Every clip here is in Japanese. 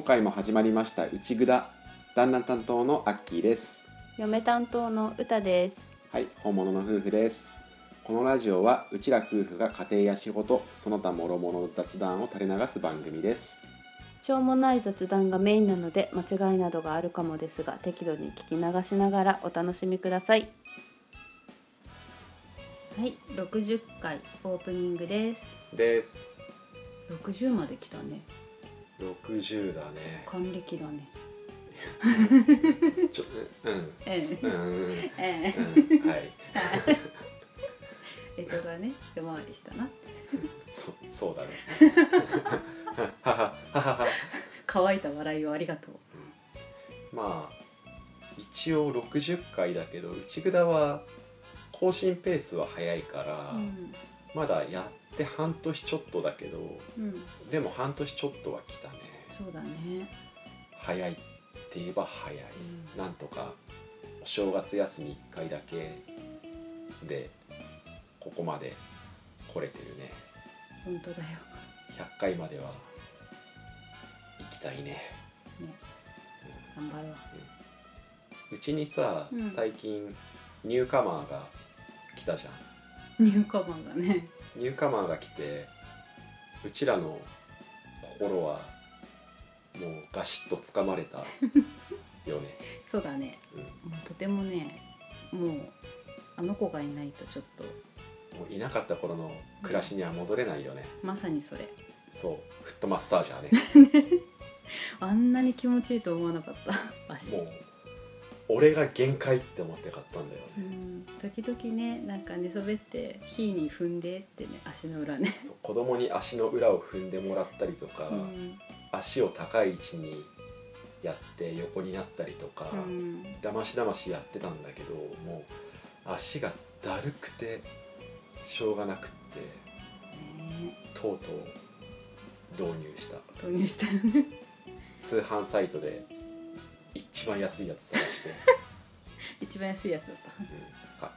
今回も始まりましたうちぐだ旦那担当のアッキーです。嫁担当の歌です。はい本物の夫婦です。このラジオはうちら夫婦が家庭や仕事その他諸々の雑談を垂れ流す番組です。しょうもない雑談がメインなので間違いなどがあるかもですが適度に聞き流しながらお楽しみください。はい60回オープニングです。です。60まで来たね60だね。還暦だね。ちょうん。えうんうんうん。うんえはい。えとがね一回りしたなそそうだねははははは乾いた笑いをありがとうまあ一応60回だけど内ぐだは更新ペースは早いから、うんまだやって半年ちょっとだけどうん。でも半年ちょっとは来たね。そうだね。早いって言えば早い、なんとかお正月休み1回だけでここまで来れてるね。本当だよ。100回までは行きたいね。ね。頑張ろう。うちにさ、うん。最近ニューカマーが来たじゃん。ニューカマンがねニューカマーが来てうちらの心はもうガシッとつかまれたよね、そうだね。うん、もうとてもねもうあの子がいないとちょっと。もういなかった頃の暮らしには戻れないよね、まさにそれ。そう。フットマッサージャーね。あんなに気持ちいいと思わなかった。足もう俺が限界って思って買ったんだよ。うね、ん。時々ねなんか寝そべって火に踏んでってね足の裏ね、そう子供に足の裏を踏んでもらったりとか、うん。足を高い位置にやって横になったりとか、うん。だましだましやってたんだけどもう足がだるくてしょうがなくってね。とうとう導入した。投入した。よ ね通販サイトで一番安いやつ探して、一番安いやつだっうん、買っ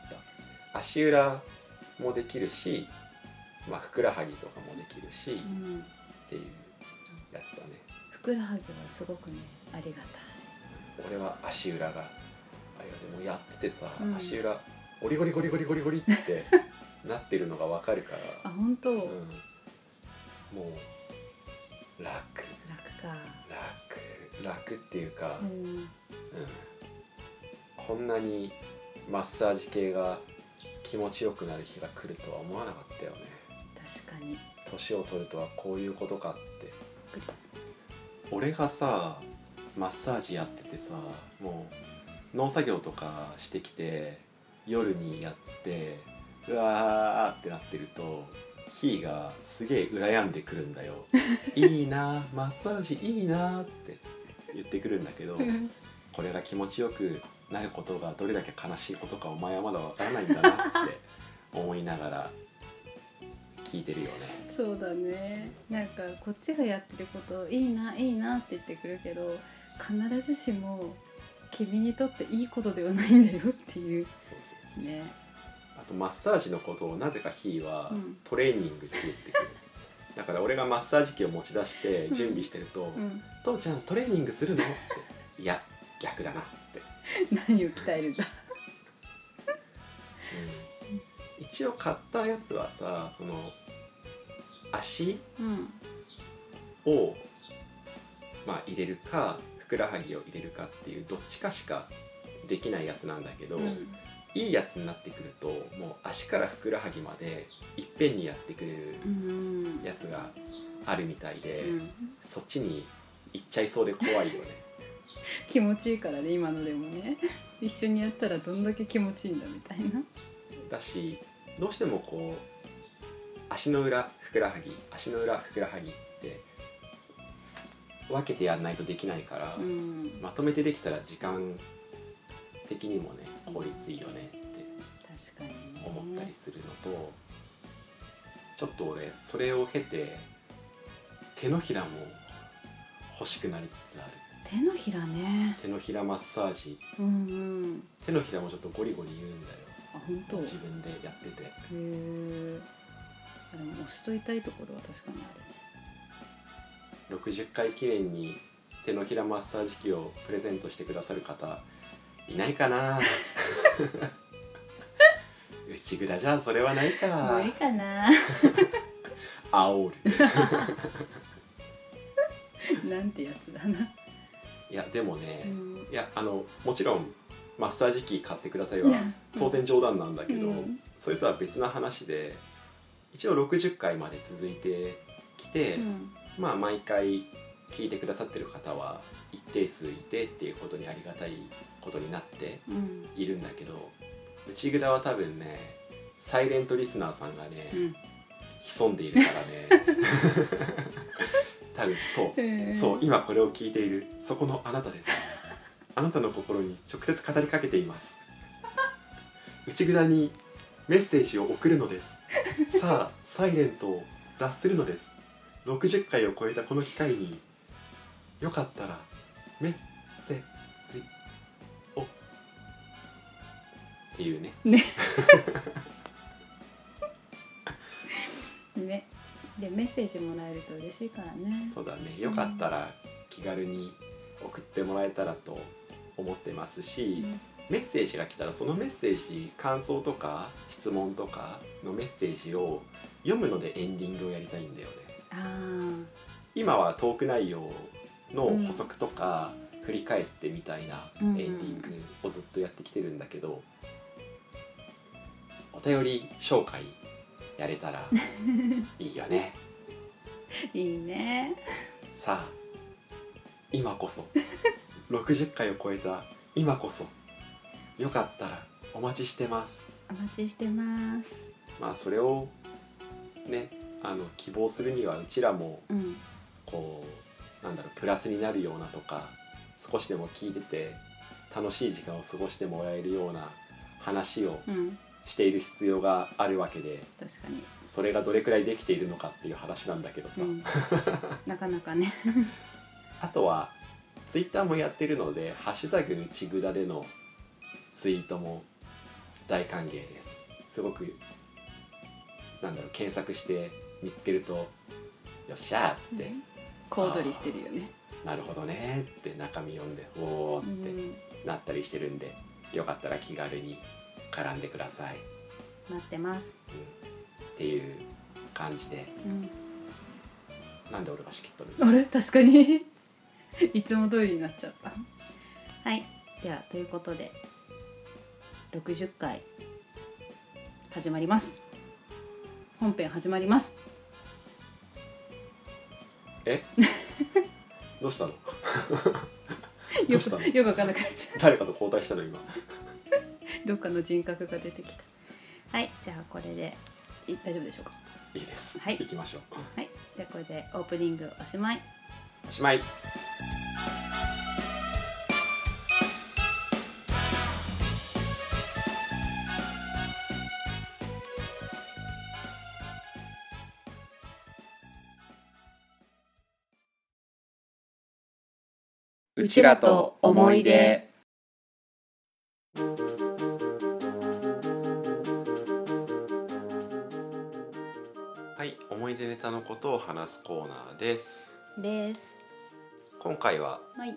た。足裏もできるし、まあ、ふくらはぎとかもできるし、た、うん、っていうやつだね。ふくらはぎはすごくねありがたい。俺は足裏があれがでもやっててさ、うん。足裏ゴリゴリゴリゴリゴリゴリって なってるのがわかるから。あ本当、うん、楽もう楽。か楽楽っていうか、ううん。んこんなにマッサージ系が気持ちよくなる日が来るとは思わなかったよね。確かに。年を取るとはこういうことかって。俺がさマッサージやっててさもう農作業とかしてきて夜にやってうわーってなってるとひーがすげえ羨んでくるんだよ。いいなマッサージいいなって言ってくるんだけどこれが気持ちよくなることがどれだけ悲しいことかお前はまだわからないんだなって思いながら聞いてるよね。そうだね。なんかこっちがやってることいいないいなって言ってくるけど必ずしも君にとっていいことではないんだよっていう。そうそうそう。ね。あとマッサージのことをなぜかひーはうん。トレーニングって言ってくる、だから俺がマッサージ機を持ち出して準備してると「うん父ちゃんトレーニングするの?」って「いや逆だな」って、何を鍛えるんだ。うん。一応買ったやつはさその足うん。をまあ入れるかふくらはぎを入れるかっていうどっちかしかできないやつなんだけど、うんいいやつになってくるともう足からふくらはぎまでいっぺんにやってくれるうん。やつがあるみたいで、うん。そっちに行っちゃいそうで怖いよね。気持ちいいからね今のでもね。一緒にやったらどんだけ気持ちいいんだみたいな。だしどうしてもこう足の裏ふくらはぎ足の裏ふくらはぎって分けてやんないとできないから、うん。まとめてできたら時間的にもね効率いいよねって確かにね。思ったりするのと、ちょっと俺それを経て手のひらも欲しくなりつつある。手のひらね。手のひらマッサージ。うんうん。手のひらもちょっとゴリゴリ言うんだよ。あ本当？へ自分でやってて。えでも押しといたいところは確かにあるね。60回記念に手のひらマッサージ機をプレゼントしてくださる方いないかな。内蔵じゃそれはないか。無理かな。煽る。なんてやつだな。いやでもね、うん。いやあのもちろんマッサージ機買ってくださいは当然冗談なんだけど、うん。それとは別な話で一応60回まで続いてきて、うん。まあ毎回聞いてくださってる方は一定数いてっていうことにありがたいことになってうん。いるんだけど内蔵は多分ねサイレントリスナーさんがね、うん。潜んでいるからね。多分そう。へえそう今これを聞いている。そこのあなたです。あなたの心に直接語りかけています。内蔵にメッセージを送るのです。さあサイレントを脱するのです。60回を超えたこの機会によかったらメッセっていうね。ね。ね。でメッセージもらえると嬉しいからね。そうだね。よかったら気軽に送ってもらえたらと思ってますし、メッセージが来たらそのメッセージ感想とか質問とかのメッセージを読むのでエンディングをやりたいんだよね。あ今はトーク内容の補足とか振り返ってみたいなエうんンディングをずっとやってきてるんだけどお便り紹介やれたら いいよね。ーいいね。さあ今こそ。60回を超えた今こそ。よかったらお待ちしてます。お待ちしてます。まあそれをねあの希望するにはうちらもうん。こうなんだろうプラスになるようなとか少しでも聞いてて楽しい時間を過ごしてもらえるような話をうんしている必要があるわけで確かに、それがどれくらいできているのかっていう話なんだけどさ、うん、なかなかね。あとはツイッターもやってるので「ハッシュタグうちぐだ」でのツイートも大歓迎です。すごくなんだろう検索して見つけると「よっしゃー」って、小躍りしてるよね。なるほどねーって中身読んで「おー」うってん。なったりしてるんでよかったら気軽に絡んでください、待ってます。うんっていう感じで。うん。なんで俺が仕切っとるあれ？確かに。いつも通りになっちゃった。はい。ではということで60回始まります。本編始まります。え？どうしたの？どよくよくわかんなくなっちゃっ誰かと交代したの今？た どっかの人格が出てきた。はいじゃあこれでい大丈夫でしょうか？いいです、はい。行きましょう。はい。じゃあこれでオープニングおしまい。おしまい。うちらと思い出話すコーナーです。です。今回ははい。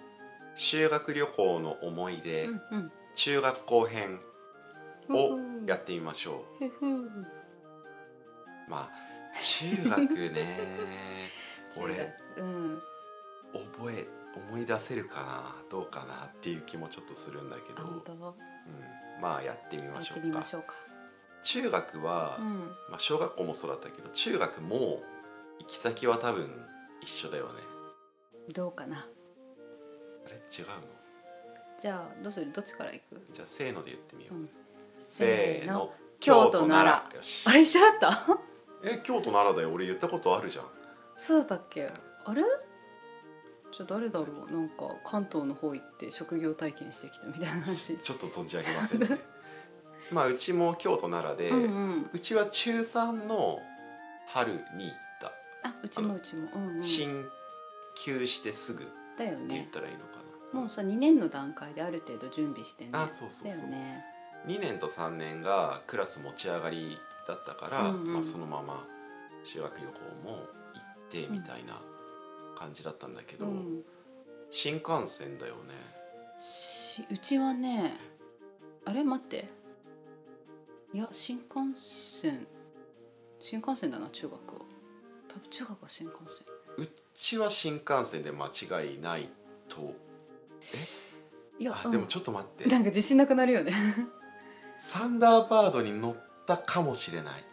修学旅行の思い出、うんうん。中学校編をやってみましょふふう。まあ中学ね。俺うん。覚え思い出せるかなどうかなっていう気もちょっとするんだけど、うん、まあやってみやってましょうか。みましょうか。中学は、うん。まあ、小学校もそうだったけど中学も行き先は多分一緒だよね。どうかな？あれ？違うの？じゃあどうする？どっちから行く？じゃあせーので言ってみよう、うん。せーの。京都奈良。よし。あれ一緒だった？え京都奈良だよ。俺言ったことあるじゃん。そうだったっけ？あれ？じゃあ誰だろう？なんか関東の方行って職業体験してきたみたいな話。ちょっと存じ上げませんね。まあうちも京都奈良で、うんうん。うちは中3の春にあうちもうちも。うんうん。進級してすぐってだよ言っねたらいいのかな、もうさ2年の段階である程度準備してね。あそうそうそう。だよね。2年と3年がクラス持ち上がりだったから、うんうん。まあ、そのまま修学旅行も行ってみたいな感じだったんだけど、うん。新幹線だよね。しうちはねあれ待って。いや新幹線新幹線だな中学は多分中学は新幹線？うちは新幹線で間違いないと。いやあでもちょっと待って、なんか自信なくなるよね。サンダーバードに乗ったかもしれない。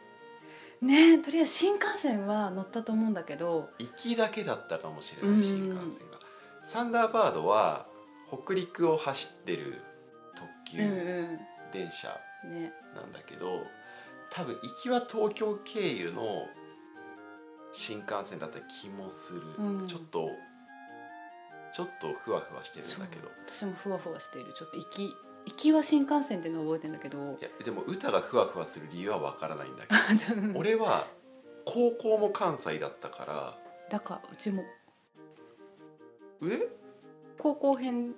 ねえとりあえず新幹線は乗ったと思うんだけど。行きだけだったかもしれうん。ない新幹線が、サンダーバードは北陸を走ってる特急うんう電車んね。なんだけど多分行きは東京経由の新幹線だった気もする、うん。ちょっとちょっとふわふわしてるんだけど。私もふわふわしている。ちょっと行き行きは新幹線っていうのを覚えてんだけど。いやでも歌がふわふわする理由はわからないんだけど。俺は高校も関西だったから。だからうちも。上高校編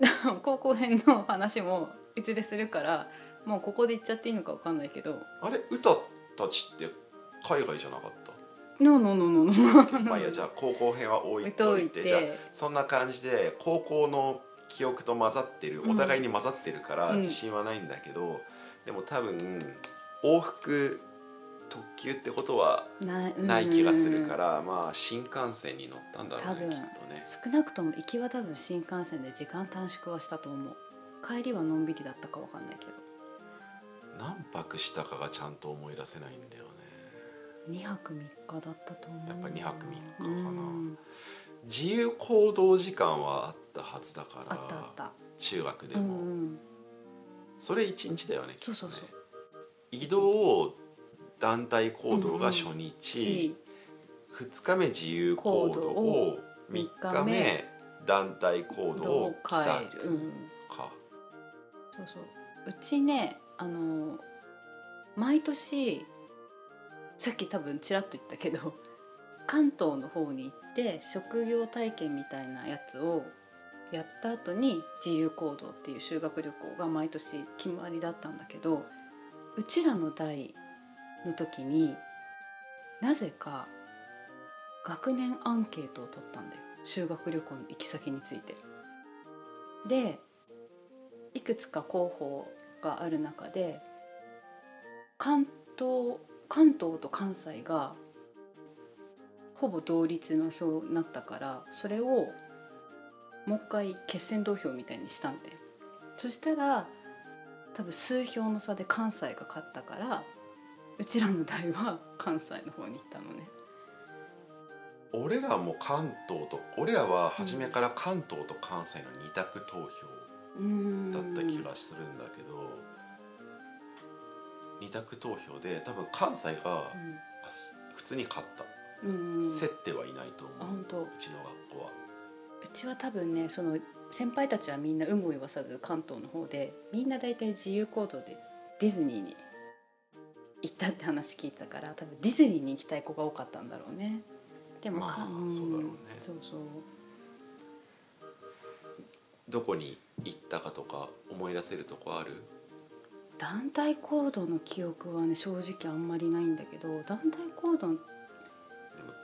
高校編の話もいつでするからもうここで言っちゃっていいのかわかんないけど。あれ？歌たちって海外じゃなかった？ノーノーノーノーノーまあいいやじゃあ高校編は置置いいといてといて。じゃあそんな感じで高校の記憶と混ざってるうん。お互いに混ざってるからうん。自信はないんだけど、でも多分往復特急ってことはないない気がするからら、まあ新幹線に乗ったんだろう多分。ねきっとね。少なくとも行きは多分新幹線で時間短縮はしたと思う。帰りはのんびりだったかわかんないけど。何泊したかがちゃんと思い出せないんだよね2泊3日だったと思う。やっぱ2泊3日かな。うん。自由行動時間はあったはずだからあったあった。中学でうんも、うん。それ1日だよねそうそうそう。移動を団体行動が初日、し2日目自由行動を3三日目団体行動を帰る、うん、か、そうそう。うちねあの毎年さっき多分ちらっと言ったけど 関東の方に行って職業体験みたいなやつをやった後に自由行動っていう修学旅行が毎年決まりだったんだけどうちらの代の時になぜか学年アンケートを取ったんだよ修学旅行の行き先について。でいくつか候補がある中で関東関東と関西がほぼ同率の票になったからそれをもう一回決選投票みたいにしたんでそしたら多分数票の差で関西が勝ったからうちらの代は関西の方に行ったのね。俺らも関東と俺らは初めから関東と関西の二択投票だった気がするんだけど、二択投票で多分関西が普通に勝った、うんうん。競ってはいないと思う。うちの学校は。うちは多分ねその先輩たちはみんな有無を言わさず関東の方でみんな大体自由行動でディズニーに行ったって話聞いたから多分ディズニーに行きたい子が多かったんだろうね。でもまあそうだろうね。そうそう。どこに行ったかとか思い出せるとこある？団体行動の記憶はね正直あんまりないんだけど団体行動。でも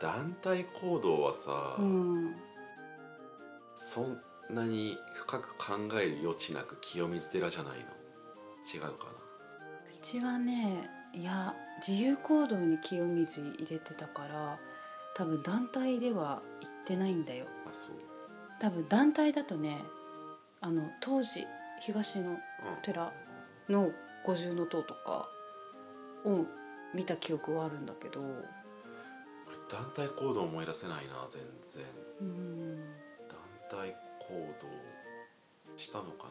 団体行動はさ、うんそんなに深く考える余地なく清水寺じゃないの？違うかうちはねいや自由行動に清水入れてたから多分団体では行ってないんだよ。なあそう、多分団体だとねあの当時東のうん、寺の五重塔とかを見た記憶はあるんだけど。俺団体行動思い出せないな全然。うん団体行動したのか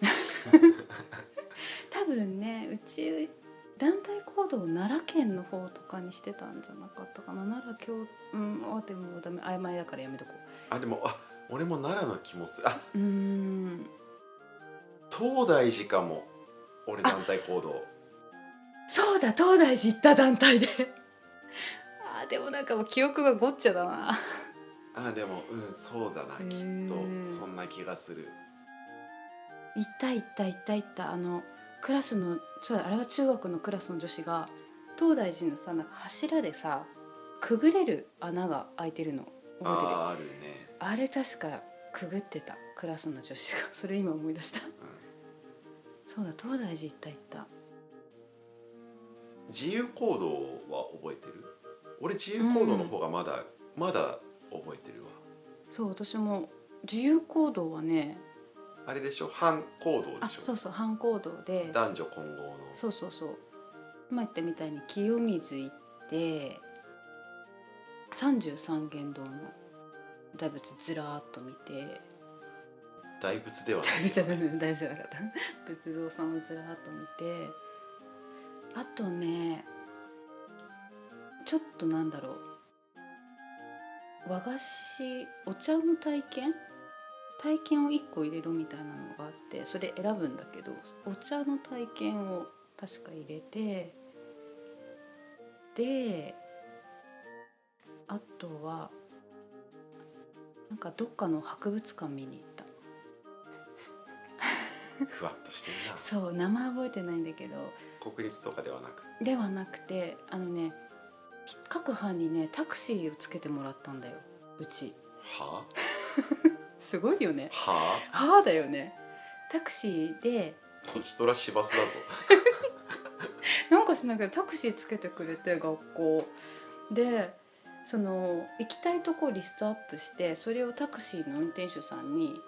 多分ねうち団体行動を奈良県の方とかにしてたんじゃなかったかな。奈良京うんあでもダメ曖昧だからやめとこあでもあ俺も奈良の気もする。あうん。東大寺かも俺団体行動。そうだ東大寺行った団体で。あーでもなんかもう記憶がごっちゃだな。あでもうんそうだな。へきっーとそんな気がする。行った行った行った行った。あのクラスのそうだあれは中学のクラスの女子が東大寺のさなんか柱でさくぐれる穴が開いてるの。覚えてるあーあるね、あれ確かくぐってたクラスの女子が。それ今思い出した。うんそうだ東大寺行った行った。自由行動は覚えてる？俺自由行動の方がまだ、まだ覚えてるわ。そう私も自由行動はねあれでしょ？反行動あでしょ？そうそう反行動で。男女混合の。そうそうそう。今言ったみたいに清水行って三十三間堂の大仏ずらーっと見て大仏では大仏じゃな大仏じゃなかった。仏像さんをずらっと見て。あとねちょっとなんだろう。和菓子お茶の体験？体験を1個入れろみたいなのがあってそれ選ぶんだけどお茶の体験を確か入れてであとはなんかどっかの博物館見に ふわっとしてるな。そう名前覚えてないんだけど。国立とかではなく。ではなくてあのね各班にねタクシーをつけてもらったんだよ。うち。は すごいよね。ははあだよね。タクシーで。人ら市バスだぞ。なんかしなきゃタクシーつけてくれて学校。でその行きたいとこリストアップしてそれをタクシーの運転手さんに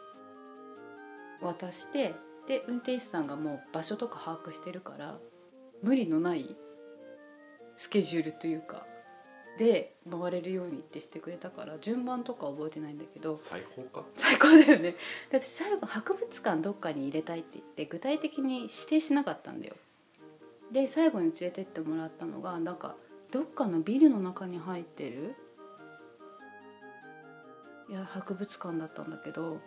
渡してで運転手さんがもう場所とか把握してるから無理のないスケジュールというかで回れるようにってしてくれたから順番とか覚えてないんだけど最高か。最高だよね。だって最後博物館どっかに入れたいって言って具体的に指定しなかったんだよ。で最後に連れてってもらったのがなんかどっかのビルの中に入ってるいや博物館だったんだけど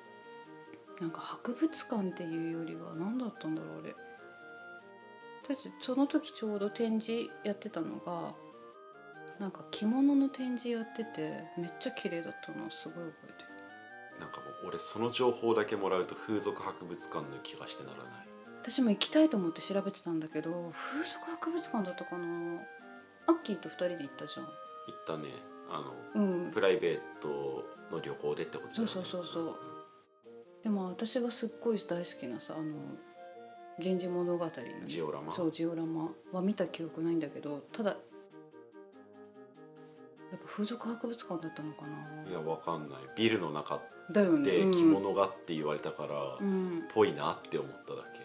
なんか博物館っていうよりは何だったんだろうあれ。だってその時ちょうど展示やってたのがなんか着物の展示やっててめっちゃ綺麗だったのすごい覚えてる。なんかもう俺その情報だけもらうと風俗博物館の気がしてならない。私も行きたいと思って調べてたんだけど風俗博物館だったかな。アッキーと二人で行ったじゃん。行ったね。あのうん。プライベートの旅行でってことだよね。そうそうそうそうでも私がすっごい大好きなさあの「源氏物語」のジオラマ。そうジオラマは見た記憶ないんだけどただやっぱ風俗博物館だったのかな。いやわかんない。ビルの中だよね。うんで着物がって言われたから、うん。ぽいなって思っただけ。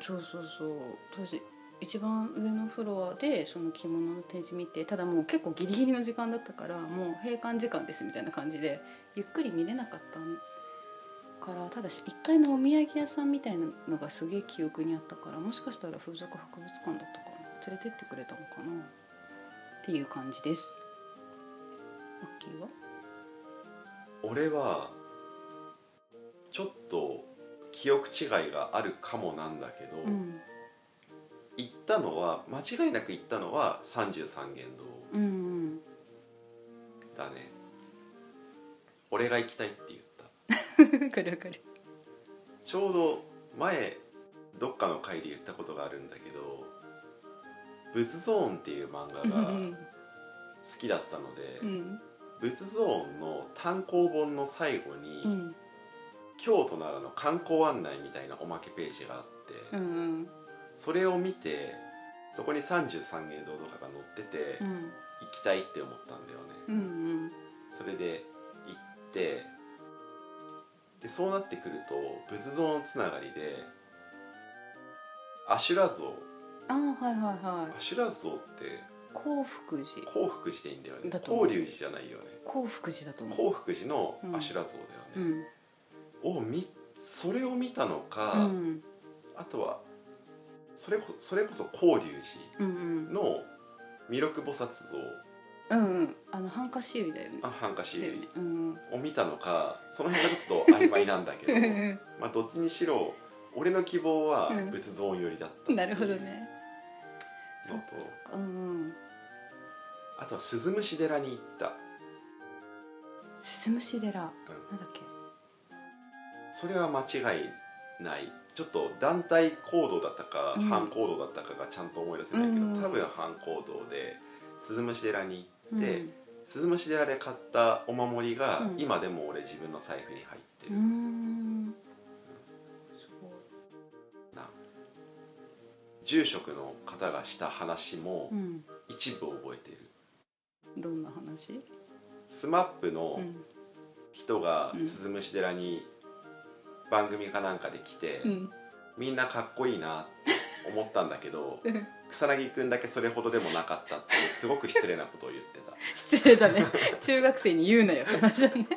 そうそうそう。私一番上のフロアでその着物の展示見てただもう結構ギリギリの時間だったからもう閉館時間ですみたいな感じでゆっくり見れなかったからただし1階のお土産屋さんみたいなのがすげえ記憶にあったからもしかしたら風俗博物館だったかな？連れてってくれたのかな？っていう感じです。マッキーは？俺はちょっと記憶違いがあるかもなんだけど、うん。行ったのは間違いなく行ったのは三十三間堂うんうん。だね。俺が行きたいって言ったわかるわかる。ちょうど前どっかの回で言ったことがあるんだけど「仏ゾーン」っていう漫画うがん好きだったので、うん。仏ゾーンの単行本の最後に、うん。京都奈良の観光案内みたいなおまけページがあって、うんうん。それを見てそこに三十三間堂とかが載ってて、うん。行きたいって思ったんだよね、うんうん。それで行ってでそうなってくると仏像のつながりで阿修羅像。ああはいはいはい。阿修羅像って興福寺。興福寺でいいんだよね。だと思う。興龍寺じゃないよね。興福寺だと思う。興福寺の阿修羅像だよね、うん。を見それを見たのか、うん。あとはそれこそれこそ法隆寺の弥勒菩薩像うんうん。あのハンカチ指だよね。あハンカチだよね。うん。を見たのかその辺がちょっと 曖昧なんだけど。まあどっちにしろ俺の希望はうん。仏像寄りだったう。なるほどね。そのっか。うんうん。あとは鈴虫寺に行った。鈴虫寺。なんだっけ？それは間違いない。ちょっと団体行動だったか、うん。反行動だったかがちゃんと思い出せないけど、うん多分反行動で鈴虫寺にうん。鈴虫寺で買ったお守りが、うん。今でも俺自分の財布に入ってる、ん。な。住職の方がした話もうん。一部覚えてる、どんな話？スマップのうん。人がうん。鈴虫寺に番組かなんかで来て、うん。みんなかっこいいなって思ったんだけどうん草薙くんだけそれほどでもなかったってすごく失礼なことを言ってた。失礼だね。中学生に言うなよって話だね。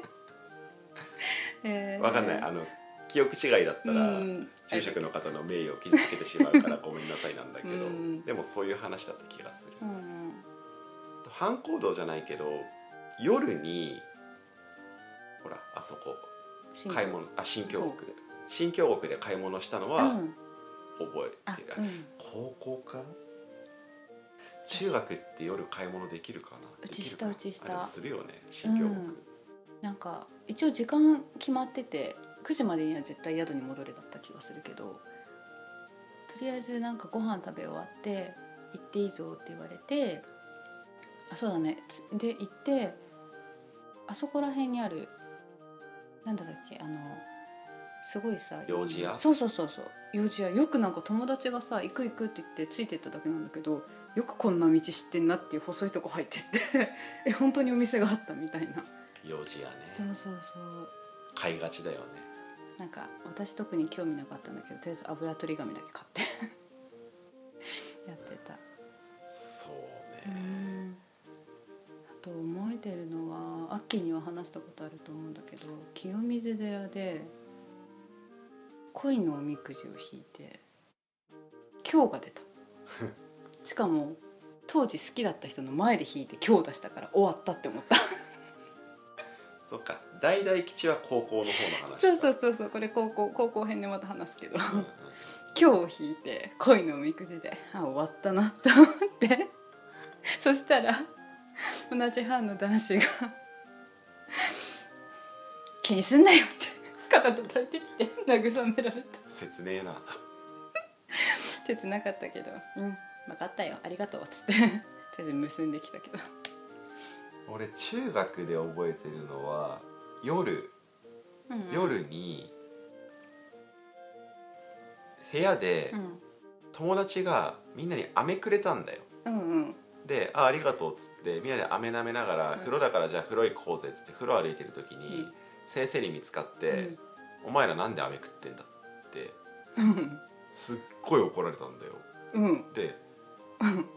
えー。わかんない。あの記憶違いだったら、うん。住職の方の名誉を傷つけてしまうから ごめんなさいなんだけど、うん。でもそういう話だった気がする。うん反行動じゃないけど夜にほらあそこ新買い物あ新京京極新京極で買い物したのはうん覚えあてる、うん。高校か？中学って夜買い物できるかな？うちしたうちした。するよね新京極、うん。なんか一応時間決まってて9時までには絶対宿に戻れだった気がするけどとりあえずなんかご飯食べ終わって行っていいぞって言われてあそうだね。つで行ってあそこら辺にあるなんだっけ？あのすごいさそうそうそうそう幼児屋よくなんか友達がさ行く行くって言ってついてっただけなんだけどよくこんな道知ってんなっていう細いとこ入ってって え本当にお店があったみたいな。幼児やね。そうそうそう。買いがちだよね。なんか私特に興味なかったんだけどとりあえず油取り紙だけ買って。やってた。そううね、ん。あと覚えてるのはアッキーには話したことあると思うんだけど清水寺で恋のおみくじを引いて今日が出た。しかも当時好きだった人の前で引いて今日出したから終わったって思った。そっか。大々吉は高校の方の話そうそうそうそう。これ高校高校編でまた話すけど。うんうん。今日引いて恋のおみくじであ終わったなと思って。そしたら同じ班の男子が「気にすんなよ」って肩叩いてきて慰められた。切ねえな。切なかったけど「うん。分かったよ。ありがとう」っつって。とりあえず結んできたけど。俺中学で覚えてるのは夜。うん夜に。部屋でうん。友達がみんなに飴くれたんだよ。うんうん。で「あありがとう」っつってみんなで飴舐めながらうん。風呂だからじゃあ風呂行こうぜ。っつって風呂歩いてる時にうん先生に見つかって「お前らなんで飴食ってんだ」ってうん。すっごい怒られたんだよ。うん。で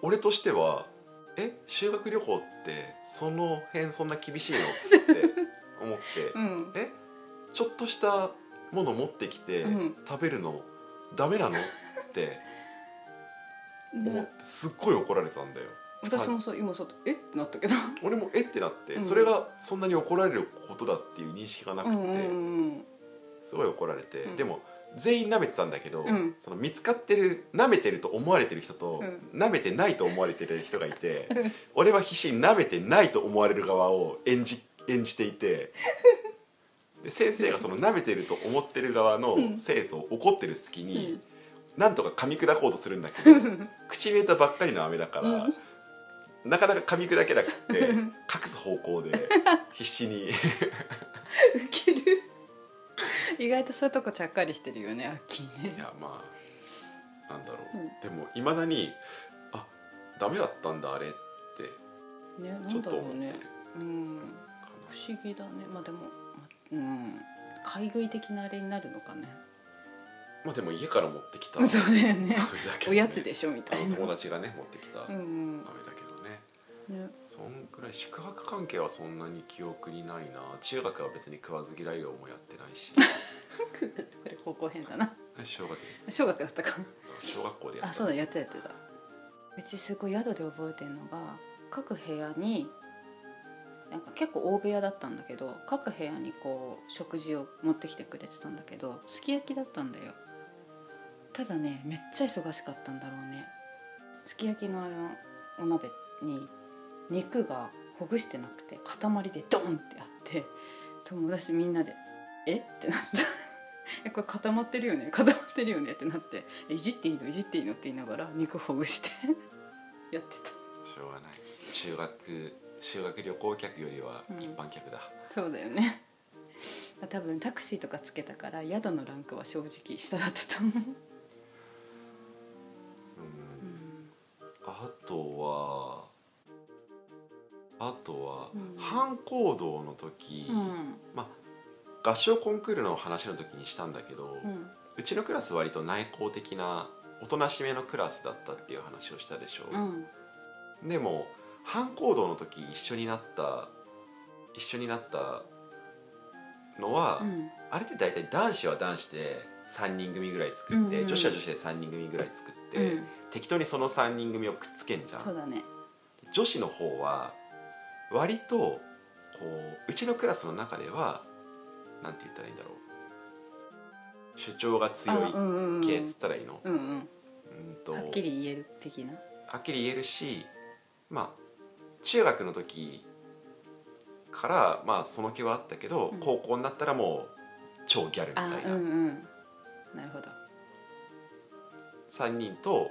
俺としては「え修学旅行ってその辺そんな厳しいの?」って思って うん。えちょっとしたもの持ってきてうん。食べるのダメなのって思っね。てすっごい怒られたんだよ私もそう今そうえ？ってなったけど。俺もえってなって、うん。それがそんなに怒られることだっていう認識がなくて、うんうんうんすごい怒られて、うん。でも全員舐めてたんだけど、うん。その見つかってる舐めてると思われてる人と、うん。舐めてないと思われてる人がいて 俺は必死に舐めてないと思われる側を演じ演じていてで先生がその舐めてると思ってる側のうん。生徒を怒ってる隙うに、ん。なんとか噛み砕こうとするんだけど 口に入れたばっかりの飴だから、うんなかなか噛み砕けなくて隠す方向で 必死に。ウケる。意外とそういうとこちゃっかりしてるよねアッキーね。いやまあなんだろう、うん。でもいまだにあダメだったんだあれってねなちょんだろうね。うん。か不思議だね。まあでもまうん。買い食い的なあれになるのかね。なまあでも家から持ってきた。そうだよね。飴だけどおやつでしょみあたいな。の友達がね持ってきた。うんうんね。そんくらい宿泊関係はそんなに記憶にないな。中学は別に食わず嫌いをもやってないし。こ れ高校編だな。小学です。小学だったか。小学校でやった。あそうだやってたやってた。うちすごい宿で覚えてるのが各部屋になんか結構大部屋だったんだけど各部屋にこう食事を持ってきてくれてたんだけどすき焼きだったんだよ。ただねめっちゃ忙しかったんだろうね。すき焼きのあのお鍋に肉がほぐしてなくて塊でドンってあって友達みんなで「え？っ?」てなった えこれ固まってるよね？固まってるよね？ってなってえいじっていいの？いじっていいの？って言いながら肉ほぐして やってた。しょうがない。修学修学旅行客よりはうん。一般客だ、そうだよね。多分タクシーとかつけたから宿のランクは正直下だったと思う、うん。あとはあとは、うん。反行動の時、うん。合唱コンクールの話の時にしたんだけど、うん。うちのクラス割と内向的なおとなしめのクラスだったっていう話をしたでしょ、うん。でも反行動の時一緒になった一緒になったのは、うん。あれって大体男子は男子で3人組ぐらい作って、うんうん。女子は女子で3人組ぐらい作って、うん。適当にその3人組をくっつけんじゃん。そうだね。女子の方は割とこううちのクラスの中ではなんて言ったらいいんだろう。主張が強いあうんうんうん。系っつったらいいの、うんうん。うんとはっきり言える的なはっきり言えるしまあ中学の時からまあその気はあったけど、うん。高校になったらもう超ギャルみたいな、あうんうん。なるほど。3人と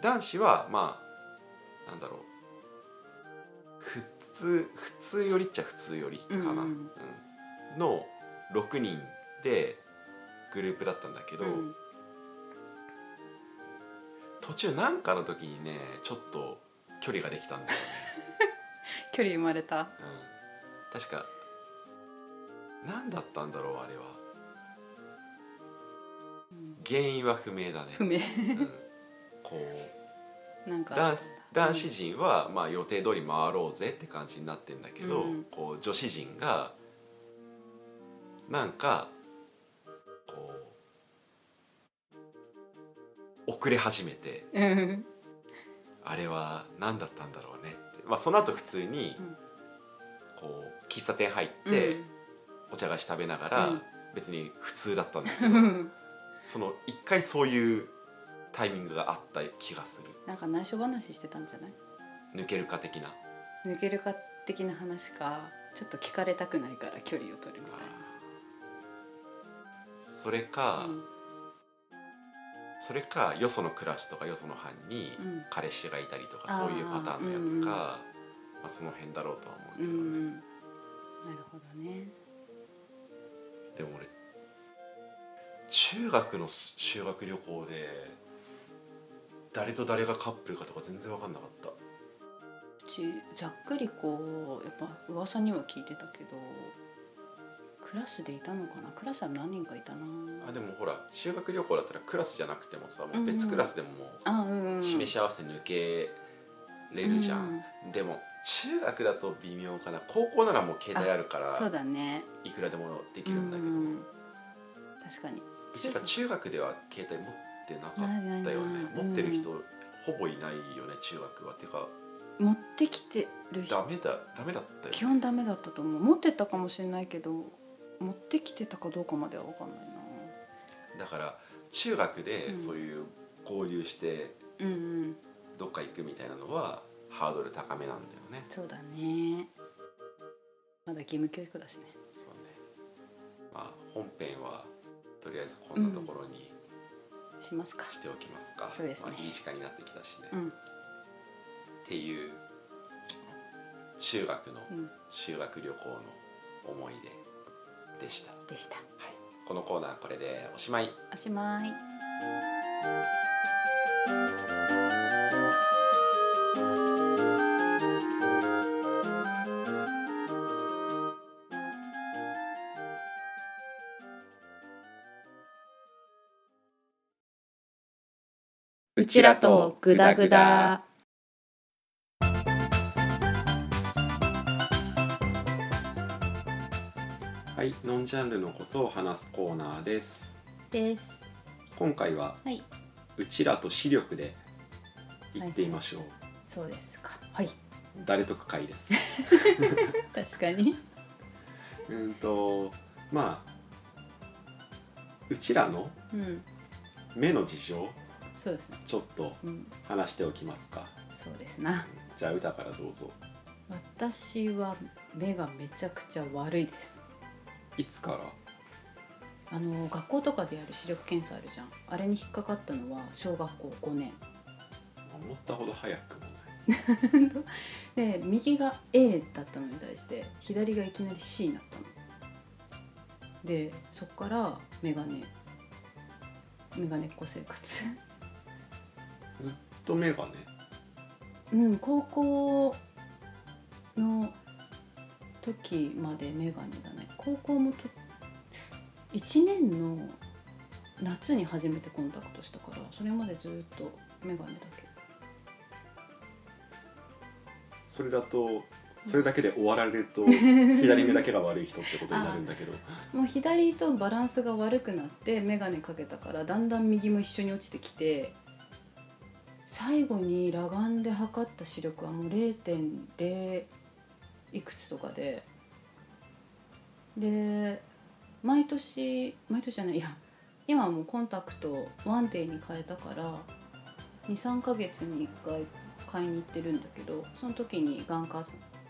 男子はまあなんだろう普通普通よりっちゃ普通よりかな、うん。うん。うんの6人でグループだったんだけど、うん。途中なんかの時にねちょっと距離ができたんだよね、距離生まれた。うん、確か何だったんだろうあれは。原因は不明だね。不明。うん、こうなんか男男子陣はまあ予定通り回ろうぜって感じになってんだけど、うん。こう女子陣がなんかこう遅れ始めてうん。あれは何だったんだろうねって、まあ、その後普通にうん。こう喫茶店入っうてん。お茶菓子食べながらうん。別に普通だったんだけど、うん。その一回そういうタイミングがあった気がするなんか内緒話してたんじゃない？抜けるか的な？抜けるか的な話か。ちょっと聞かれたくないから距離を取るみたいそれか、な、うん。それかよそのクラスとかよその班にうん。彼氏がいたりとか、あー。そういうパターンのやつか、まあ、その辺だろうとは思うけどね、うんうん。なるほどね。でも俺中学の修学旅行で誰と誰がカップルかとか全然分かんなかった。うちざっくりこうやっぱ噂には聞いてたけどクラスでいたのかな？クラスは何人かいたな。あでもほら修学旅行だったらクラスじゃなくてもさもう別クラスでももう示し合わせて抜けれるじゃん、でも中学だと微妙かな。高校ならもう携帯あるからそうだね。いくらでもできるんだけど、ううん確かに。中学では携帯持ってなかったよね。持ってる人ほぼいないよね中学は。てか持ってきてる人。ダメだダメだったよ、基本ダメだったと思う。持ってたかもしれないけど持ってきてたかどうかまでは分かんないだから中学でうん。そういう交流してうん。どっか行くみたいなのはハードル高めなんだよね。そうだね。まだ義務教育だしね。そうね。まあ本編はとりあえずこんなところにしますか？しておきますか、そうですね。まあ、いい時間になってきたしね、っうん。ていう中学のうん。修学旅行の思い出でした、でした。はい、このコーナーこれでおしまい。おしまいうちらとグダグダ。はいノンジャンルのことを話すコーナーです。です。今回ははい。うちらと視力で行ってみましょう、そうですか。はい。誰得会です。確かに。うんとまあうちらのうん。目の事情そうですね。ちょっとうん話しておきますか。そうですな。じゃあ歌からどうぞ。私は目がめちゃくちゃ悪いです。いつから？あの学校とかでやる視力検査あるじゃん。あれに引っかかったのは小学校5年。思ったほど早くもない。で右が A だったのに対して左がいきなり C になったの。でそっからメガネメガネっ子生活ずっと目がね。うん高校の時までメガネだね。高校もと1年の夏に初めてコンタクトしたからそれまでずっとメガネだけ。それだとそれだけで終わられると 左目だけが悪い人ってことになるんだけど。もう左とバランスが悪くなって眼鏡かけたからだんだん右も一緒に落ちてきて最後に裸眼で測った視力はもう0.0いくつとかでで毎年毎年じゃないいや今はもうコンタクトワンデーに変えたから23ヶ月に1回買いに行ってるんだけどその時に眼科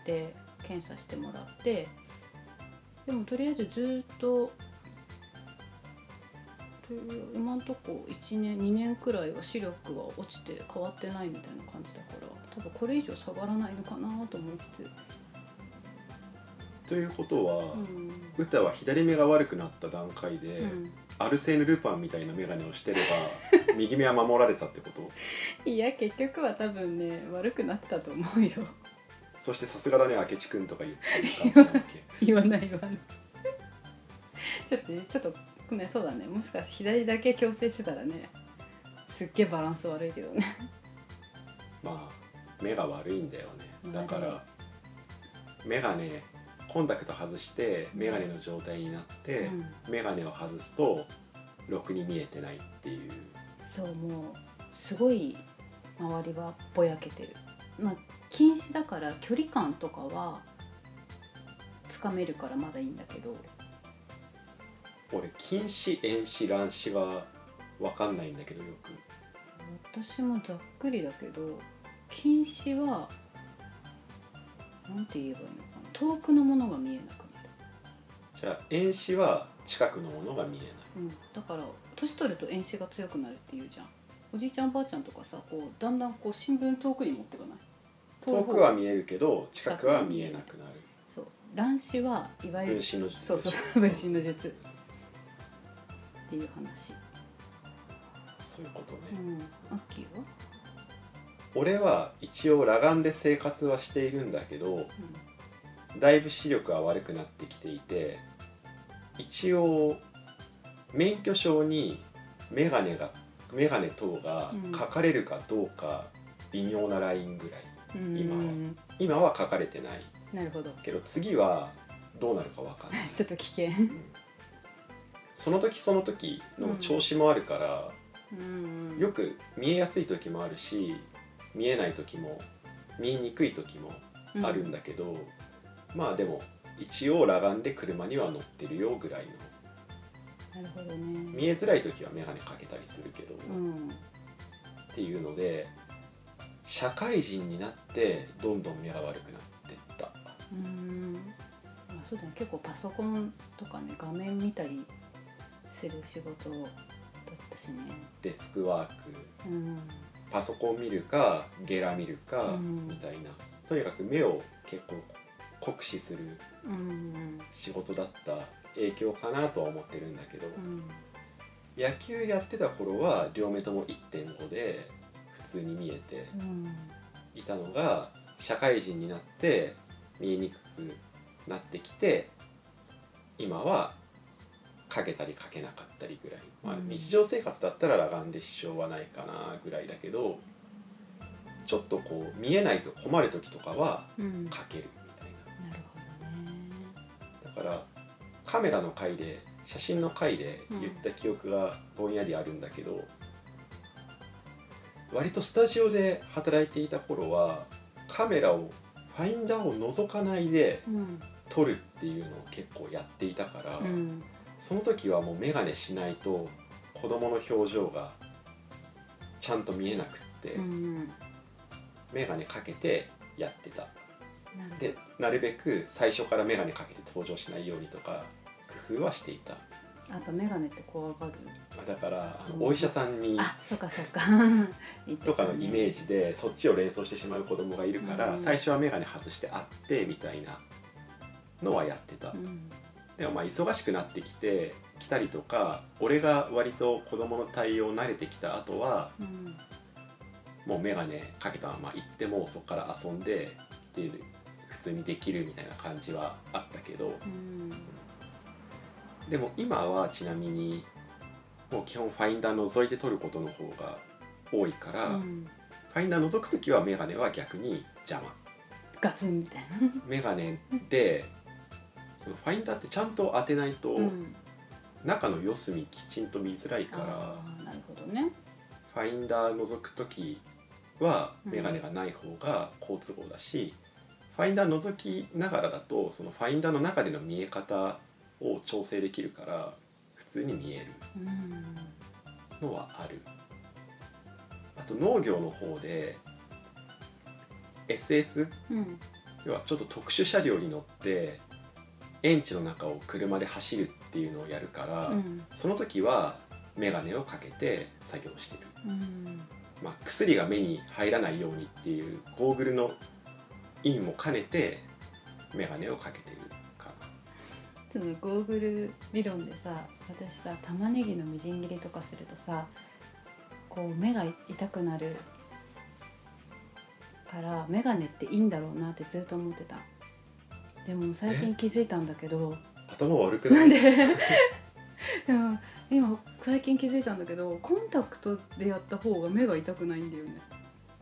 で検査してもらってでもとりあえずずっとと今んとこ1年2年くらいは視力は落ちて変わってないみたいな感じだから多分これ以上下がらないのかなと思いつつ、ということは、うん。歌は左目が悪くなった段階で、うん。アルセーヌ・ルパンみたいな眼鏡をしてれば 右目は守られたってこと？いや結局は多分ね悪くなってたと思うよ。そしてさすがだね明智君とか言ってる感じなわけ。言わない言わない ちょっとちょっとごめんそうだね。もしかして左だけ矯正してたらねすっげえバランス悪いけどね。まあ目が悪いんだよね。だか悪ら眼鏡コンタクト外して眼鏡の状態になって、うん。眼鏡を外すとろくに見えてないっていう。そうもうすごい周りはぼやけてる。まあ近視だから距離感とかはつかめるからまだいいんだけど俺近視遠視乱視は分かんないんだけどよく。私もざっくりだけど近視はなんて言えばいいのかな。遠くのものが見えなくなる、じゃあ遠視は近くのものが見えない。うん、だから年取ると遠視が強くなるって言うじゃん。おじいちゃんおばあちゃんとかさこうだんだんこう新聞遠くに持ってかない。遠くは見えるけど近くは見えなくなる。そう。乱視はいわゆる分身の術。そうそうそう分身の術っていう話。そういうことね、うん。アッキーは？俺は一応裸眼で生活はしているんだけどだいぶ視力は悪くなってきていて一応免許証に眼鏡が眼鏡等が書かれるかどうか微妙なラインぐらい。うん今は。うん。今は書かれてない。なるほど。けど次はどうなるかわかんない、ちょっと危険うんその時その時の調子もあるから、うん。よく見えやすい時もあるし見えない時も見えにくい時もあるんだけど、まあでも一応裸眼で車には乗ってるよぐらいのなるほどね。見えづらい時は眼鏡かけたりするけど、っうん。ていうので社会人になってどんどん目が悪くなってった。うん。まあそうだね。結構パソコンとかね画面見たりする仕事だったしね。デスクワーク。うん。パソコン見るかゲラ見るか、うん。みたいな。とにかく目を結構酷使するうん。仕事だった影響かなとは思ってるんだけど、うん。野球やってた頃は両目とも1.5で普通に見えてうん。いたのが社会人になって見えにくくなってきて今はかけたりかけなかったりぐらい、まあうん。日常生活だったら裸眼で支障はないかなぐらいだけどちょっとこう見えないと困る時とかはうん。なるかけるみたいほどね。なだからカメラの回で写真の回で言った記憶がぼんやりあるんだけど、割とスタジオで働いていた頃はカメラをファインダーを覗かないでうん。撮るっていうのを結構やっていたから、うんその時はもう眼鏡しないと子供の表情がちゃんと見えなくって、うん眼鏡かけてやってた。なるほど。でなるべく最初から眼鏡かけて登場しないようにとか工夫はしていた。やっぱ眼鏡って怖がる。だからあのうん。お医者さんにあそっかそっか。とかのイメージでそっちを連想してしまう子供がいるから、うん。最初は眼鏡外してあってみたいなのはやってた、うんでもまあ忙しくなってきて来たりとか俺が割と子供の対応慣れてきた後はうん。もう眼鏡かけたまま行ってもそこから遊んでっていう普通にできるみたいな感じはあったけど。うん。でも今はちなみにもう基本ファインダー覗いて撮ることの方が多いから、うん。ファインダー覗く時は眼鏡は逆に邪魔。ガツンみたいな。眼鏡でそのファインダーってちゃんと当てないとうん。中の四隅きちんと見づらいから、なるほどね。ファインダー覗く時はうん眼鏡がない方が好都合だし、ファインダー覗きながらだとそのファインダーの中での見え方を調整できるから普通に見えるうんのはある。あと農業の方で SS うん。要はちょっと特殊車両に乗って園地の中を車で走るっていうのをやるから、うん。その時は眼鏡をかけて作業してる、うん。まあ、薬が目に入らないようにっていうゴーグルの意味も兼ねて眼鏡をかけてるかそのゴーグル理論でさ私さ玉ねぎのみじん切りとかするとさこう目が痛くなるから眼鏡っていいんだろうなってずっと思ってたでも最近気づいたんだけど。な頭悪くなないんで？でも今最近気づいたんだけどコンタクトでやった方が目が痛くないんだよね。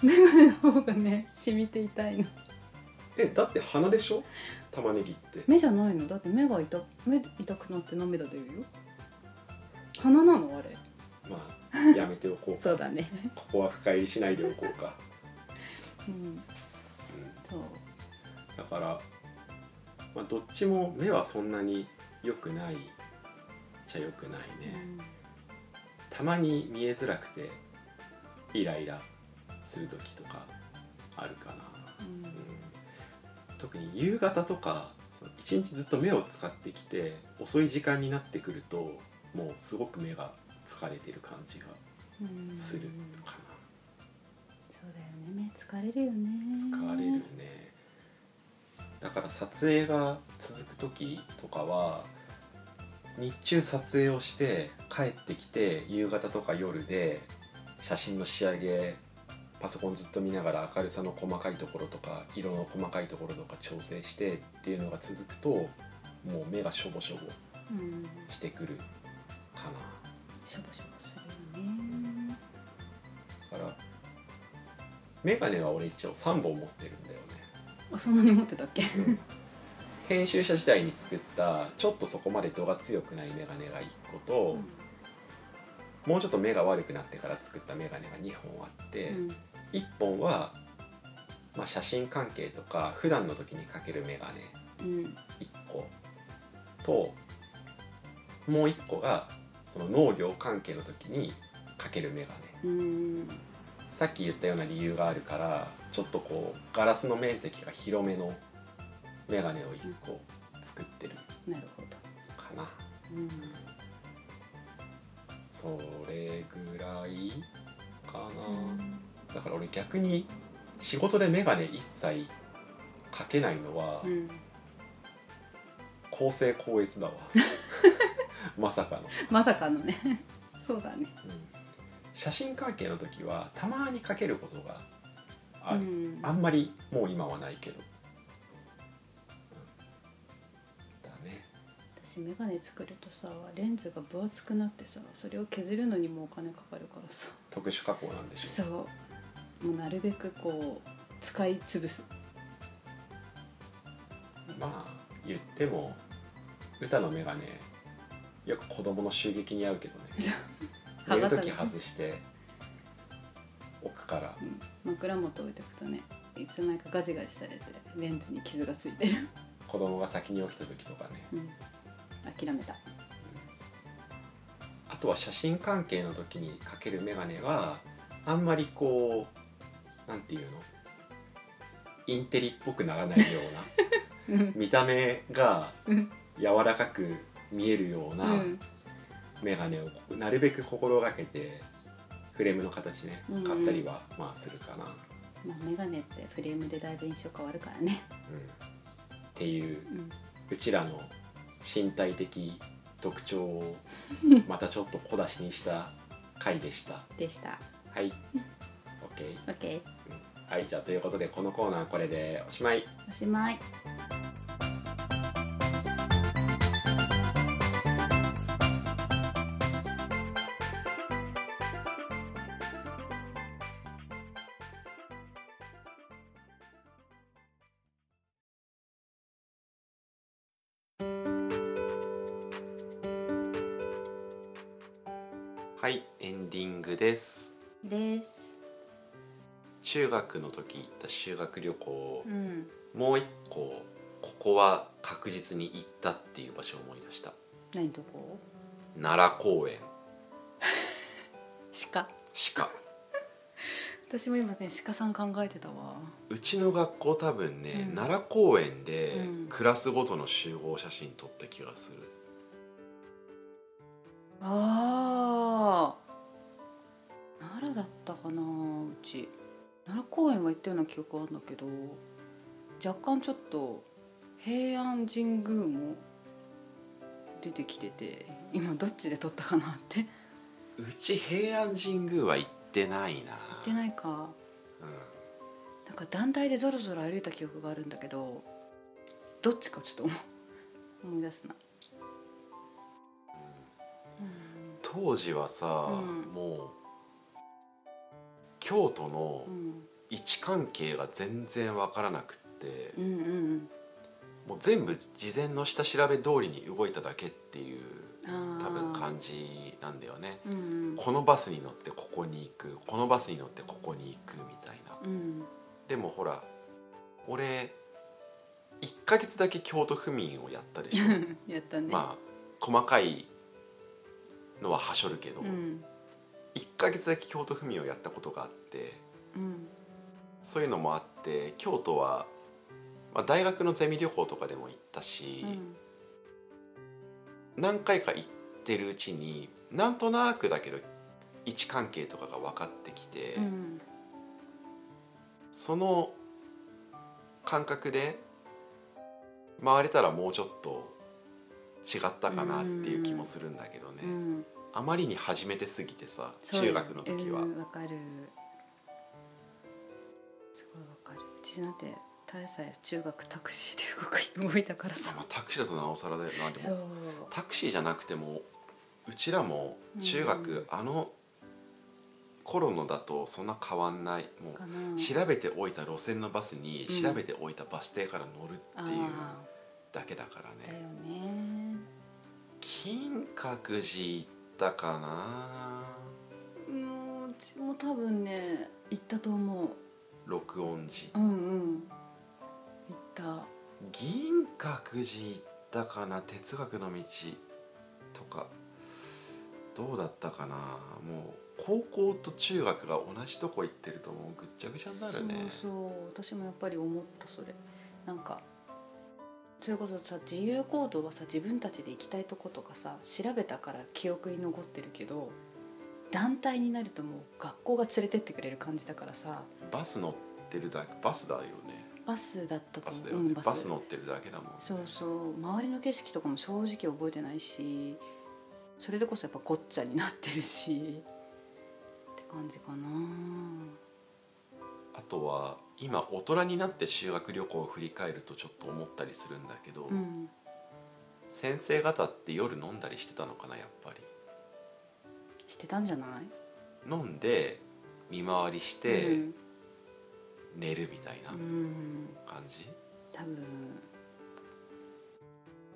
眼鏡の方がね染みて痛いの。えだって鼻でしょ？玉ねぎって。目じゃないの？だって目が痛目痛くなって涙出るよ。鼻なの？あれ。まあやめておこうか。そうだね。ここは深入りしないでおこうか、うん。うん。そう。だから、まあ、どっちも目はそんなに良くないじゃ良くないね、たまに見えづらくてイライラする時とかあるかな、うん。うん特に夕方とか一日ずっと目を使ってきて遅い時間になってくるともうすごく目が疲れてる感じがうん。するかそうだよね。目疲れるよね。な、疲れるねだから撮影が続く時とかは日中撮影をして帰ってきて夕方とか夜で写真の仕上げパソコンずっと見ながら明るさの細かいところとか色の細かいところとか調整してっていうのが続くともう目がしょぼしょぼうん。してくるかしょぼしょぼするよね。なだから眼鏡は俺一応3本持ってるんだよねあそんなに持ってたっけ？うん編集者時代に作ったちょっとそこまで度が強くない眼鏡が1個と、もうちょっと目が悪くなってから作った眼鏡が2本あって、うん。1本は、まあ、写真関係とか普段の時にかける眼鏡うん。1個ともう1個がその農業関係の時にかける眼鏡うんさっき言ったような理由があるからちょっとこうガラスの面積が広めの眼鏡を1個作ってるなるほど。かな。うん。それぐらいかな、だから俺逆に仕事で眼鏡一切かけないのはうん。公正高越だわ。まさかの、まさかのね。そうだね。うん写真関係の時はたまにかけることがある、うん。あんまりもう今はないけど、うん。だね。私眼鏡作るとさレンズが分厚くなってさそれを削るのにもお金かかるからさ。特殊加工なんでしょそう。もうなるべくこう使い潰す。まあ言っても歌の眼鏡よく子供の襲撃に遭うけどね歯寝る時外して置くから。うん。枕元置いておくとねいつの間にかガジガジされてレンズに傷がついてる、子供が先に起きた時とかね。うん、諦めた。あとは写真関係の時にかける眼鏡はあんまりこうなんていうの？インテリっぽくならないような うん。見た目がうん。柔らかく見えるよううなん眼鏡をなるべく心がけてフレームの形ねうん買ったりはまあするかな、まあ、メガネってフレームでだいぶ印象変わるからね、うん、っていううちらの身体的特徴をまたちょっと小出しにした回でした。でした。はい。OK、OK うん。はいじゃあということでこのコーナーこれでおしまい。おしまいはいエンディングです。です。中学の時行った修学旅行。うん。もう一個ここは確実に行ったっていう場所を思い出した。何とこ？奈良公園。鹿。鹿。私も今ね鹿さん考えてたわ。うちの学校多分ね、うん。奈良公園でうん。クラスごとの集合写真撮った気がする、ああ奈良だったかなうち。奈良公園は行ったような記憶あるんだけど若干ちょっと平安神宮も出てきてて今どっちで撮ったかなって。うち平安神宮は行ってないな。行ってないか。うなんか団体でぞろぞろ歩いた記憶があるんだけどどっちかちょっと思思い出すな、当時はさ、うん。もう京都のうん。位置関係が全然わからなくって、うん、うんうん。もう全部事前の下調べ通りに動いただけっていうあー。多分感じなんだよね。うんうん。このバスに乗ってここに行くこのバスに乗ってここに行くみたいな。うん。でもほら俺1ヶ月だけ京都府民をやったでしょ。やったね。まあ細かいのははしょるけど、うん。1ヶ月だけ京都府民をやったことがあってうん。そういうのもあって京都は、まあ、大学のゼミ旅行とかでも行ったし、うん。何回か行ってるうちになんとなくだけど位置関係とかが分かってきて、うん。その感覚で回れたらもうちょっと違ったかなっていう気もするんだけどね、うん。あまりに初めてすぎてさ中学の時は、うんわかる。すごいわかる。うちなんてただでさえ中学タクシーで動く動いたからさ。まあ、タクシーだとなおさらだよな。でもタクシーじゃなくてもうちらも中学、うんあの頃のだとそんな変わんない。もかうな。調べておいた路線のバスにうん。調べておいたバス停から乗るっていうあだけだからあだよねね金閣寺行ったかな？もううちも多分ね行ったと思う。録音寺うんうん行った。銀閣寺行ったかな？哲学の道とか。どうだったかな？もう高校と中学が同じとこ行ってるともうぐっちゃぐちゃになるね。そうそう私もやっぱり思ったそれ。なんかそれこそさ自由行動はさ自分たちで行きたいとことかさ調べたから記憶に残ってるけど団体になるともう学校が連れてってくれる感じだからさ。バス乗ってるだけバスだよね。バスだったとバス思う、うんバス乗ってるだけだもんそうそう。周りの景色とかも正直覚えてないしそれでこそやっぱごっちゃになってるし。って感じかなあとは今大人になって修学旅行を振り返るとちょっと思ったりするんだけど、うん。先生方って夜飲んだりしてたのかなやっぱり。してたんじゃない？飲んで見回りしてうん。寝るみたいなうん。感じ、多分。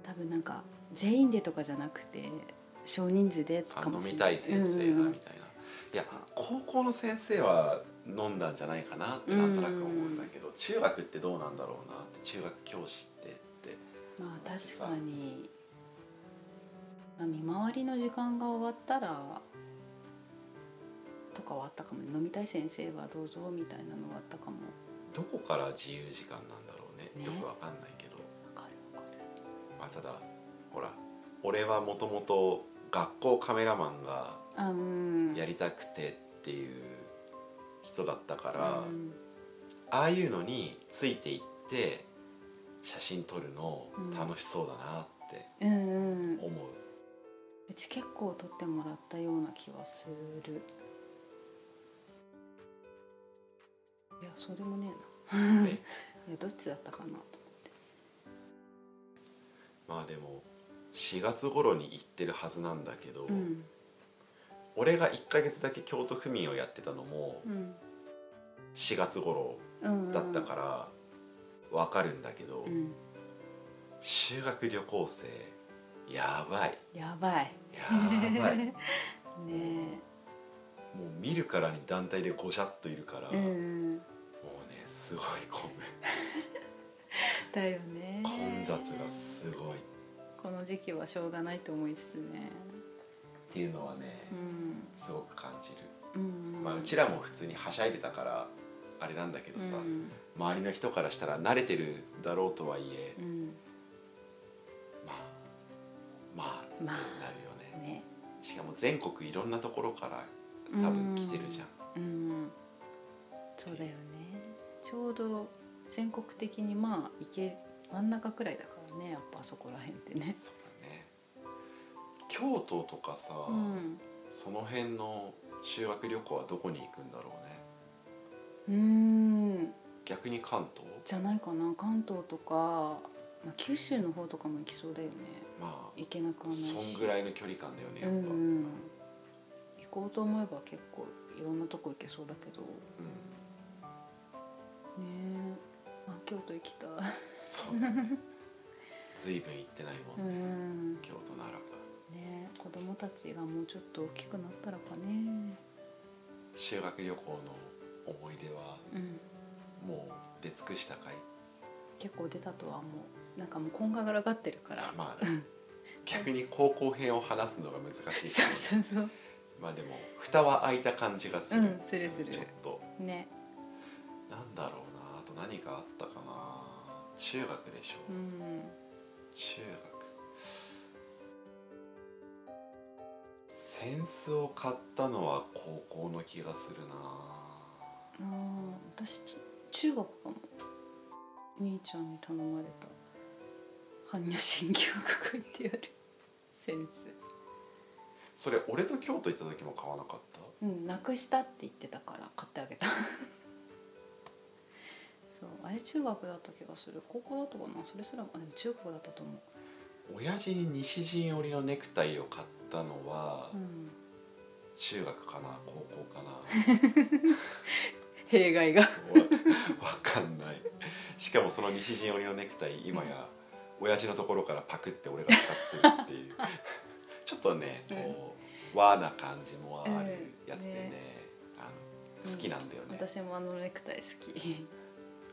多分なんか全員でとかじゃなくて少人数であかもしれ飲みたい先生がうんうん。みたいな、いや高校の先生は飲んだんじゃないかなってなんとなく思うんだけど、中学ってどうなんだろうなって中学教師ってって。まあ確かに、まあ、見回りの時間が終わったらとかはあったかもね。飲みたい先生はどうぞみたいなのはあったかも。どこから自由時間なんだろうね。ね。よくわかんないけど、わかるわかる。まあ、ただほら俺はもともと学校カメラマンがやりたくてっていう人だったから、うん。ああいうのについていって写真撮るの楽しそうだなってうんうん。思う、うち結構撮ってもらったような気はする。いやそうでもねえな。ね いやどっちだったかなとまあでも4月頃に行ってるはずなんだけど、うん。俺が1ヶ月だけ京都府民をやってたのもうん4月頃うんだったからわかるんだけど、うん。修学旅行生やばい。やばい。やばい。もねう見るからに団体でごしゃっといるから、えうもんうねすごい混む。だよね。混雑がすごい。っこの時期はしょうがないと思いつつね。ていうのはね、うん。すごく感じる、うん。まあ、うちらも普通にはしゃいでたからあれなんだけどさ、うん。周りの人からしたら慣れてるだろうとはいえ、うん。まあまあってまあなるよね。ね。しかも全国いろんなところから多分来てるじゃん、うん。そうだよね。ちょうど全国的にまあ行け真ん中くらいだからねやっぱあそこら辺ってね。そうだね。京都とかさ、うん。その辺の修学旅行はどこに行くんだろうねうん。逆に関東？じゃないかな。関東とか、まあ、九州の方とかも行きそうだよね。ま行けなくはあないし。そんぐらいの距離感だよねやうっぱ、んうん。行こうと思えば結構いろんなとこ行けそうだけど。ねうん。え。あ京都行きたい。そう。随分行ってないもんうね、ん。京都ならば。ね子供たちがもうちょっと大きくなったらかね。修学旅行の思い出はうん。もう出尽くしたかい？結構出たとは思うなんかもうこんがらがってるから。まあ、逆に高校編を話すのが難しい。そうそうそう。まあでも蓋は開いた感じがする、うんするする。ちょっと。ね。なんだろうな。あと何があったかな。中学でしょ、うん。中学。センスを買ったのは高校の気がするなあー私ち中学かも兄ちゃんに頼まれた。般若心経が書いてあるセンスそれ俺と京都行った時も買わなかった？うんなくしたって言ってたから買ってあげた。そうあれ中学だった気がする。高校だったかな？それすらあでも中学だったと思う。親父に西陣織のネクタイを買ったのはうん。中学かな？高校かな？弊害が。わわかんない。しかもその西陣織のネクタイ今や親父のところからパクって俺が使ってるっていう。ちょっとねこう和な感じもあるやつでね,、うんね。あの好きなんだよね、私もあのネクタイ好き。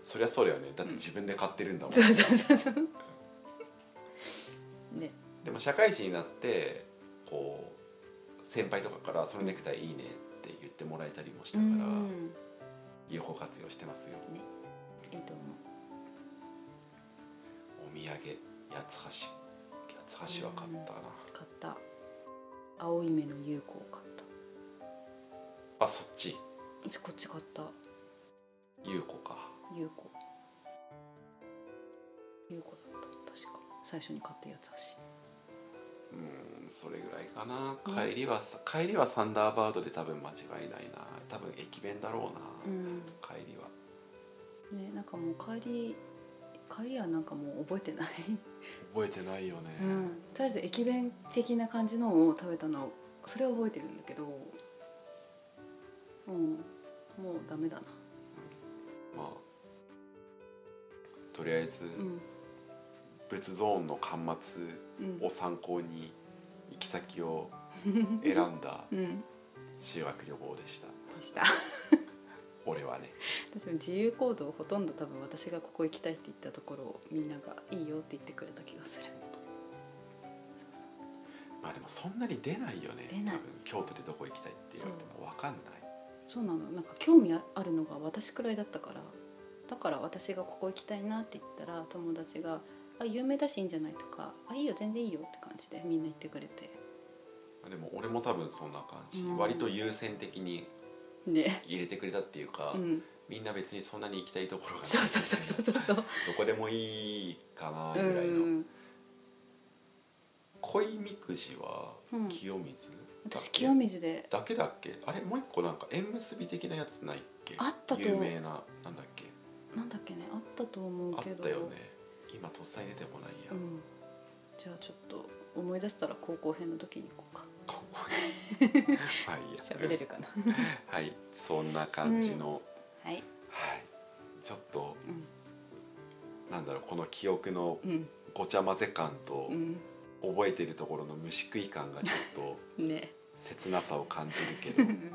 そりゃそうだよね。だって自分で買ってるんだもん、そうそうそうそう。ね。でも社会人になってこう先輩とかから「そのネクタイいいね」って言ってもらえたりもしたうから。ん有効活用してますよ。いいと思うお土産八つ橋。八つ橋は買ったな、買った。青い目の優子を買った。あそっち。こっち買った。優子か。優子。優子だった。確か。最初に買ったやつだしうんそれぐらいかな。帰りはさ帰りはサンダーバードで多分間違いないな。多分駅弁だろうな、うん。帰りは。ねなんかもう帰り帰りはなんかもう覚えてない、覚えてないよね、うん、とりあえず駅弁的な感じのを食べたのそれは覚えてるんだけどうん。もうダメだな。まあとりあえず、うん仏ゾーンの端末うんを参考に行き先を選んだ うん。修学旅行でした。でした。俺はね。私も自由行動をほとんど多分私がここ行きたいって言ったところをみんながいいよって言ってくれた気がする。まあでもそんなに出ないよね。出ない。多分京都でどこ行きたいって言われても分かんない。そうなの。なんか興味あるのが私くらいだったから。だから私がここ行きたいなって言ったら友達が「あ有名だしいいんじゃない?」とか「あいいよ全然いいよ」って感じでみんな言ってくれて。でも俺も多分そんな感じ、うん。割と優先的にね。入れてくれたっていうか、うん。みんな別にそんなに行きたいところがない。そうそうそうそうそうそう。どこでもいいかなうぐらいの、ん恋みくじはうん。清水？だっ私け、清水で。だけ？だっけ？あれもう一個なんか縁結び的なやつないっけ？あったと有名ななんだっけ？なんだっけねあったと思うあっけどたよね今とっさに出てこないや、うん。じゃあちょっと思い出したら高校編の時に行こうか。かわいいまあい。いや喋れるかな。はい。そんな感じの、はい。はい。ちょっとうん。なんだろうこの記憶のうん。ごちゃ混ぜ感とうん。覚えてるところの虫食い感がちょっと ね。切なさを感じるけどうん。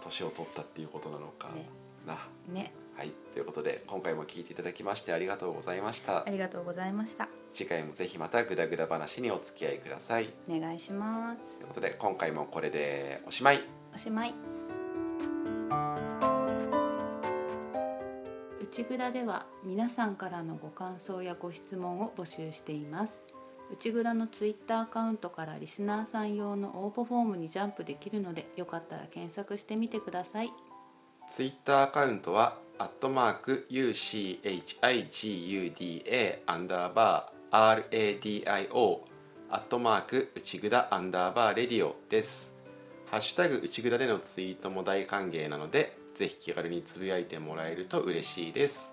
年を取ったっていうことなのかね。な、ねはいということで今回も聞いていただきましてありがとうございました。ありがとうございました。次回もぜひまたグダグダ話にお付き合いください。お願いします。ということで今回もこれでおしまい。おしまい。内ぐだでは皆さんからのご感想やご質問を募集しています。内ぐだのツイッターアカウントからリスナーさん用の応募フォームにジャンプできるのでよかったら検索してみてください。ツイッターアカウントはアットマーク UCHIGUDA アンダーバー RADIO アットマーク内ぐだアンダーバーレディオです。ハッシュタグ内ぐだでのツイートも大歓迎なのでぜひ気軽につぶやいてもらえると嬉しいです。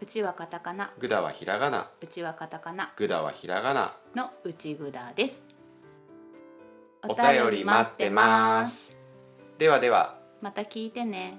うちはカタカナ。ぐだはひらがな。うちはカタカナ。ぐだはひらがな。の内ぐだです。お便り待ってます。ではでは。また聞いてね